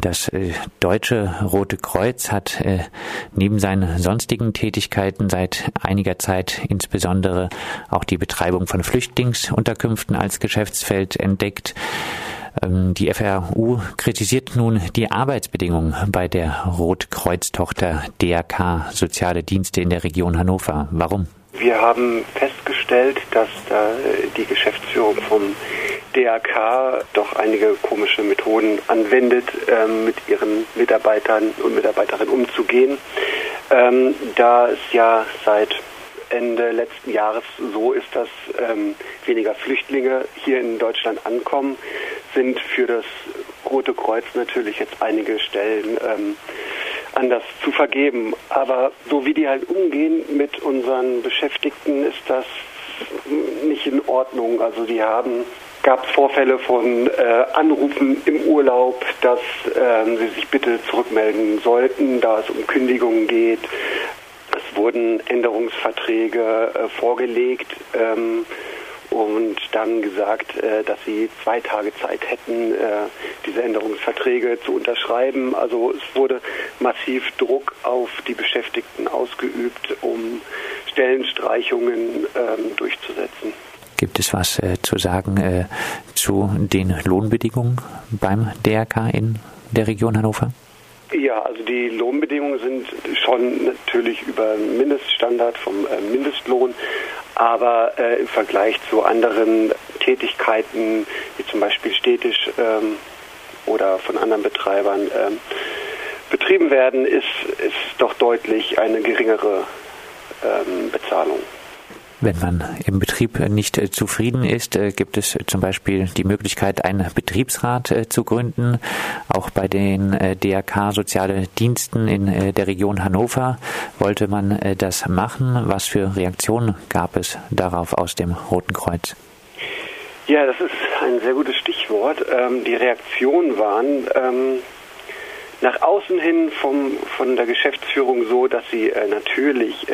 Das äh, Deutsche Rote Kreuz hat äh, neben seinen sonstigen Tätigkeiten seit einiger Zeit insbesondere auch die Betreibung von Flüchtlingsunterkünften als Geschäftsfeld entdeckt. Ähm, die FRU kritisiert nun die Arbeitsbedingungen bei der Rotkreuz-Tochter DRK Soziale Dienste in der Region Hannover. Warum? Wir haben festgestellt, dass da die Geschäftsführung vom DRK doch einige komische Methoden anwendet, ähm, mit ihren Mitarbeitern und Mitarbeiterinnen umzugehen. Ähm, da es ja seit Ende letzten Jahres so ist, dass ähm, weniger Flüchtlinge hier in Deutschland ankommen, sind für das Rote Kreuz natürlich jetzt einige Stellen ähm, anders zu vergeben. Aber so wie die halt umgehen mit unseren Beschäftigten, ist das nicht in Ordnung. Also die haben gab es Vorfälle von äh, Anrufen im Urlaub, dass äh, sie sich bitte zurückmelden sollten, da es um Kündigungen geht. Es wurden Änderungsverträge äh, vorgelegt. Ähm, und dann gesagt, äh, dass sie zwei Tage Zeit hätten, äh, diese Änderungsverträge zu unterschreiben. Also es wurde massiv Druck auf die Beschäftigten ausgeübt, um Stellenstreichungen ähm, durchzusetzen. Gibt es was äh, zu sagen äh, zu den Lohnbedingungen beim DRK in der Region Hannover? Ja, also die Lohnbedingungen sind schon natürlich über Mindeststandard vom äh, Mindestlohn, aber äh, im Vergleich zu anderen Tätigkeiten, wie zum Beispiel städtisch ähm, oder von anderen Betreibern ähm, betrieben werden, ist, ist doch deutlich eine geringere ähm, Bezahlung. Wenn man im Betrieb nicht äh, zufrieden ist, äh, gibt es zum Beispiel die Möglichkeit, einen Betriebsrat äh, zu gründen. Auch bei den DRK Soziale Diensten in der Region Hannover wollte man das machen. Was für Reaktionen gab es darauf aus dem Roten Kreuz? Ja, das ist ein sehr gutes Stichwort. Ähm, die Reaktionen waren ähm, nach außen hin vom, von der Geschäftsführung so, dass sie natürlich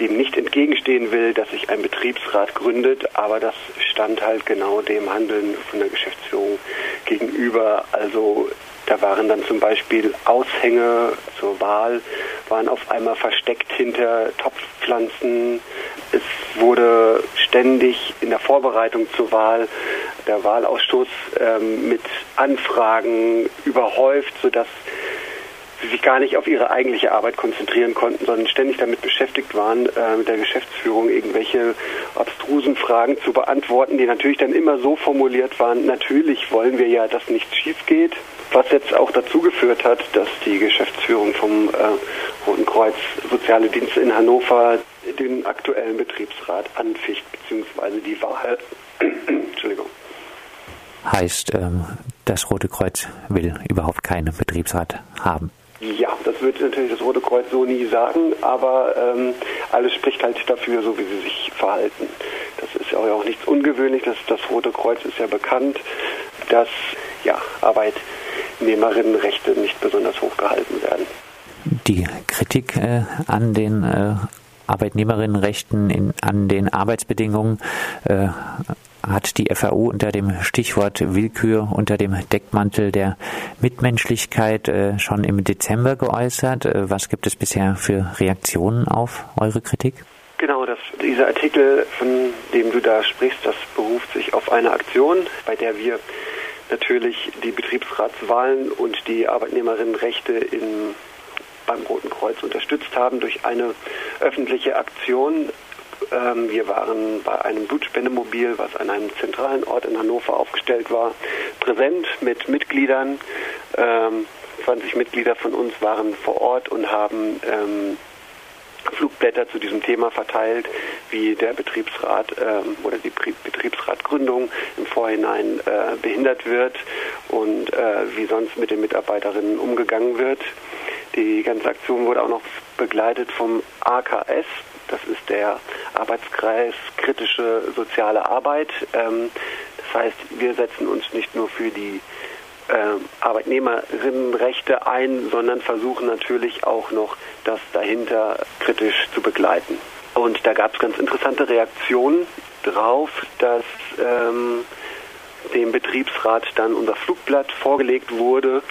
dem nicht entgegenstehen will, dass sich ein Betriebsrat gründet, aber das stand halt genau dem Handeln von der Geschäftsführung gegenüber. Also da waren dann zum Beispiel Aushänge zur Wahl, waren auf einmal versteckt hinter Topfpflanzen. Es wurde ständig in der Vorbereitung zur Wahl der Wahlausschuss ähm, mit Anfragen überhäuft, sodass sie sich gar nicht auf ihre eigentliche Arbeit konzentrieren konnten, sondern ständig damit beschäftigt waren, äh, mit der Geschäftsführung irgendwelche abstrusen Fragen zu beantworten, die natürlich dann immer so formuliert waren, natürlich wollen wir ja, dass nichts schief geht, was jetzt auch dazu geführt hat, dass die Geschäftsführung vom äh, Roten Kreuz Soziale Dienste in Hannover den aktuellen Betriebsrat anficht, beziehungsweise die Wahl. Entschuldigung. Heißt, ähm, das Rote Kreuz will überhaupt keinen Betriebsrat haben. Ja, das wird natürlich das Rote Kreuz so nie sagen, aber ähm, alles spricht halt dafür, so wie sie sich verhalten. Das ist ja auch nichts Ungewöhnliches. Das, Rote Kreuz ist ja bekannt, dass ja, Arbeitnehmerinnenrechte nicht besonders hoch gehalten werden. Die Kritik äh, an den äh, Arbeitnehmerinnenrechten, in, an den Arbeitsbedingungen äh, hat die FAU unter dem Stichwort Willkür unter dem Deckmantel der Mitmenschlichkeit äh, schon im Dezember geäußert. Äh, was gibt es bisher für Reaktionen auf eure Kritik? Genau, das, dieser Artikel, von dem du da sprichst, das beruft sich auf eine Aktion, bei der wir natürlich die Betriebsratswahlen und die Arbeitnehmerinnenrechte in, beim Roten Kreuz unterstützt haben durch eine öffentliche Aktion ähm, wir waren bei einem Blutspendemobil, was an einem zentralen Ort in Hannover aufgestellt war, präsent mit Mitgliedern. 20 ähm, Mitglieder von uns waren vor Ort und haben ähm, Flugblätter zu diesem Thema verteilt, wie der Betriebsrat ähm, oder die Betriebsratgründung im Vorhinein äh, behindert wird und äh, wie sonst mit den Mitarbeiterinnen umgegangen wird. Die ganze Aktion wurde auch noch begleitet vom AKS, das ist der Arbeitskreis kritische soziale Arbeit. Ähm, das heißt, wir setzen uns nicht nur für die äh, Arbeitnehmerinnenrechte ein, sondern versuchen natürlich auch noch das dahinter kritisch zu begleiten. Und da gab es ganz interessante Reaktionen drauf, dass ähm, dem Betriebsrat dann unser Flugblatt vorgelegt wurde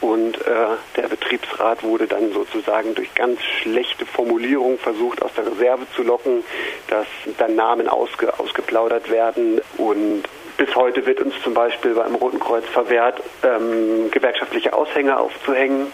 und äh, der Betriebsrat wurde dann sozusagen durch ganz schlechte Formulierungen versucht, aus der Reserve zu locken, dass dann Namen ausge, ausgeplaudert werden. Und bis heute wird uns zum Beispiel beim Roten Kreuz verwehrt, ähm, gewerkschaftliche Aushänge aufzuhängen.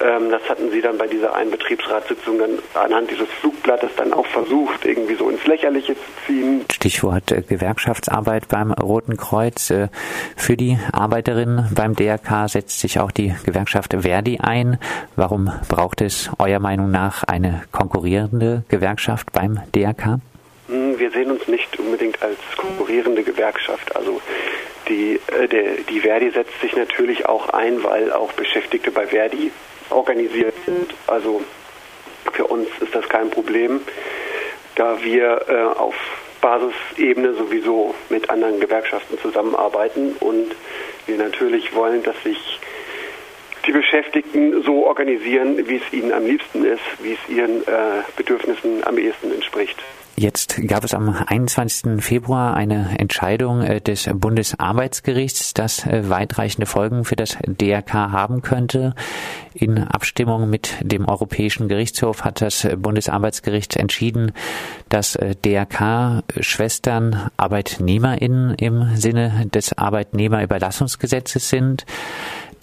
Ähm, das hatten sie dann bei dieser einen Betriebsratssitzung dann anhand dieses Flugblattes dann auch versucht, irgendwie so ins Lächerliche zu ziehen. Stichwort äh, Gewerkschaftsarbeit beim Roten Kreuz. Äh, für die Arbeiterinnen beim DRK setzt sich auch die Gewerkschaft Verdi ein. Warum braucht es eurer Meinung nach eine konkurrierende Gewerkschaft beim DRK? Hm, wir sehen uns nicht unbedingt als konkurrierende Gewerkschaft. Also die, äh, der, die Verdi setzt sich natürlich auch ein, weil auch Beschäftigte bei Verdi organisiert sind. Also für uns ist das kein Problem, da wir äh, auf Basisebene sowieso mit anderen Gewerkschaften zusammenarbeiten und wir natürlich wollen, dass sich die Beschäftigten so organisieren, wie es ihnen am liebsten ist, wie es ihren äh, Bedürfnissen am ehesten entspricht. Jetzt gab es am 21. Februar eine Entscheidung äh, des Bundesarbeitsgerichts, das äh, weitreichende Folgen für das DRK haben könnte. In Abstimmung mit dem Europäischen Gerichtshof hat das Bundesarbeitsgericht entschieden, dass äh, DRK-Schwestern ArbeitnehmerInnen im Sinne des Arbeitnehmerüberlassungsgesetzes sind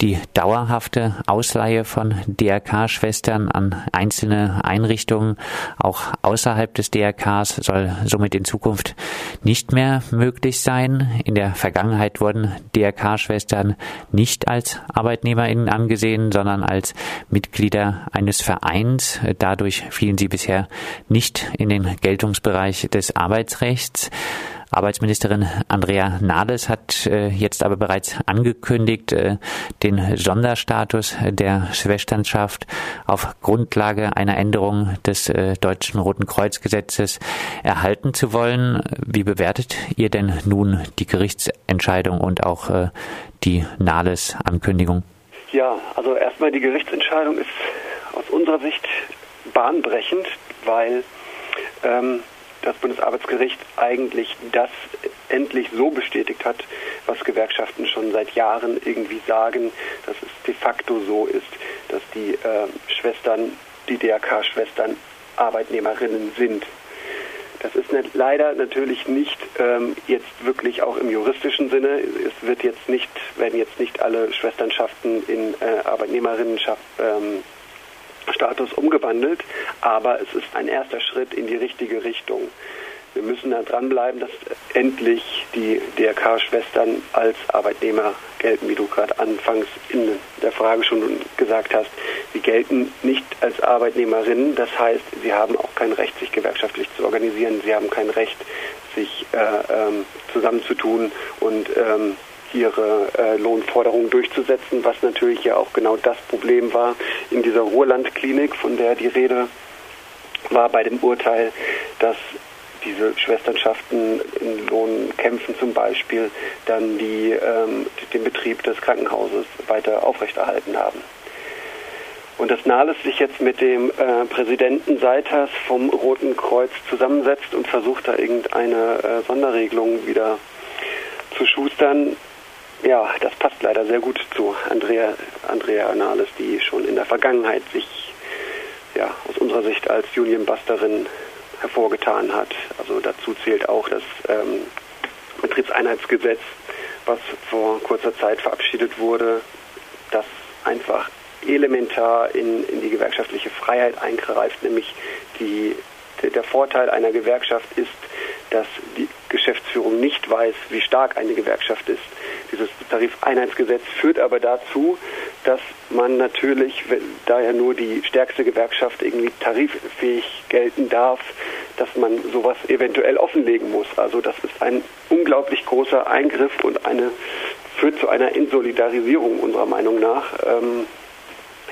die dauerhafte Ausleihe von DRK-Schwestern an einzelne Einrichtungen auch außerhalb des DRKs soll somit in Zukunft nicht mehr möglich sein. In der Vergangenheit wurden DRK-Schwestern nicht als ArbeitnehmerInnen angesehen, sondern als Mitglieder eines Vereins. Dadurch fielen sie bisher nicht in den Geltungsbereich des Arbeitsrechts. Arbeitsministerin Andrea Nahles hat äh, jetzt aber bereits angekündigt, äh, den Sonderstatus der Schwesternschaft auf Grundlage einer Änderung des äh, Deutschen Roten Kreuzgesetzes erhalten zu wollen. Wie bewertet ihr denn nun die Gerichtsentscheidung und auch die Nahles Ankündigung? Ja, also erstmal die Gerichtsentscheidung ist aus unserer Sicht bahnbrechend, weil ähm, das Bundesarbeitsgericht eigentlich das endlich so bestätigt hat, was Gewerkschaften schon seit Jahren irgendwie sagen, dass es de facto so ist, dass die äh, Schwestern, die DRK-Schwestern Arbeitnehmerinnen sind. Das ist nicht, leider natürlich nicht ähm, jetzt wirklich auch im juristischen Sinne. Es wird jetzt nicht, werden jetzt nicht alle Schwesternschaften in äh, Arbeitnehmerinnenschaft ähm, Status umgewandelt, aber es ist ein erster Schritt in die richtige Richtung. Wir müssen da dranbleiben, dass endlich die DRK-Schwestern als Arbeitnehmer gelten, wie du gerade anfangs in der Frage schon gesagt hast. Sie gelten nicht als Arbeitnehmerinnen, das heißt, sie haben auch kein Recht, sich gewerkschaftlich zu organisieren. Sie haben kein Recht, sich äh, ähm, zusammenzutun und ähm, ihre äh, Lohnforderungen durchzusetzen, was natürlich ja auch genau das Problem war in dieser Ruhrlandklinik, von der die Rede war bei dem Urteil, dass diese Schwesternschaften in Lohnkämpfen zum Beispiel dann die, ähm, den Betrieb des Krankenhauses weiter aufrechterhalten haben. Und dass Nahles sich jetzt mit dem äh, Präsidenten Seiters vom Roten Kreuz zusammensetzt und versucht, da irgendeine äh, Sonderregelung wieder zu schustern, ja, das passt leider sehr gut zu Andrea, Andrea Anales, die schon in der Vergangenheit sich ja, aus unserer Sicht als Union-Busterin hervorgetan hat. Also dazu zählt auch das ähm, Betriebseinheitsgesetz, was vor kurzer Zeit verabschiedet wurde, das einfach elementar in, in die gewerkschaftliche Freiheit eingreift, nämlich die, der Vorteil einer Gewerkschaft ist, dass die Geschäftsführung nicht weiß, wie stark eine Gewerkschaft ist. Dieses Tarifeinheitsgesetz führt aber dazu, dass man natürlich, da ja nur die stärkste Gewerkschaft irgendwie tariffähig gelten darf, dass man sowas eventuell offenlegen muss. Also das ist ein unglaublich großer Eingriff und eine führt zu einer Insolidarisierung unserer Meinung nach. Ähm,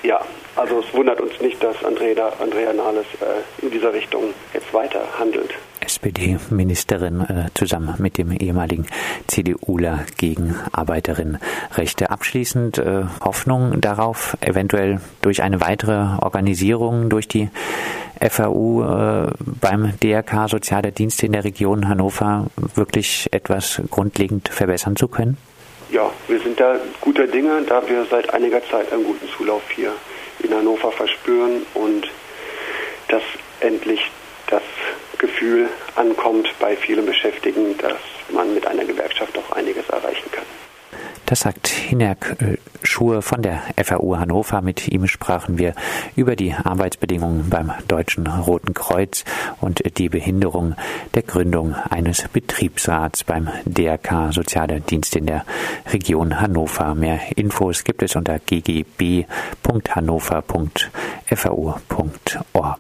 Ja, also es wundert uns nicht, dass Andrea, Andrea Nahles äh, in dieser Richtung jetzt weiter handelt. SPD-Ministerin äh, zusammen mit dem ehemaligen CDUler gegen Arbeiterinnenrechte. Abschließend äh, Hoffnung darauf, eventuell durch eine weitere Organisierung durch die FAU äh, beim DRK Soziale Dienste in der Region Hannover wirklich etwas grundlegend verbessern zu können? Ja, wir sind da guter Dinge, da wir seit einiger Zeit einen guten Zulauf hier in Hannover verspüren und dass endlich das Gefühl ankommt bei vielen Beschäftigten, dass man mit einer Gewerkschaft auch einiges erreichen kann. Das sagt Hinerk äh, Schur von der FAU Hannover. Mit ihm sprachen wir über die Arbeitsbedingungen beim Deutschen Roten Kreuz und die Behinderung der Gründung eines Betriebsrats beim DRK Soziale Dienst in der Region Hannover. Mehr Infos gibt es unter ggb.hannover.fau.org.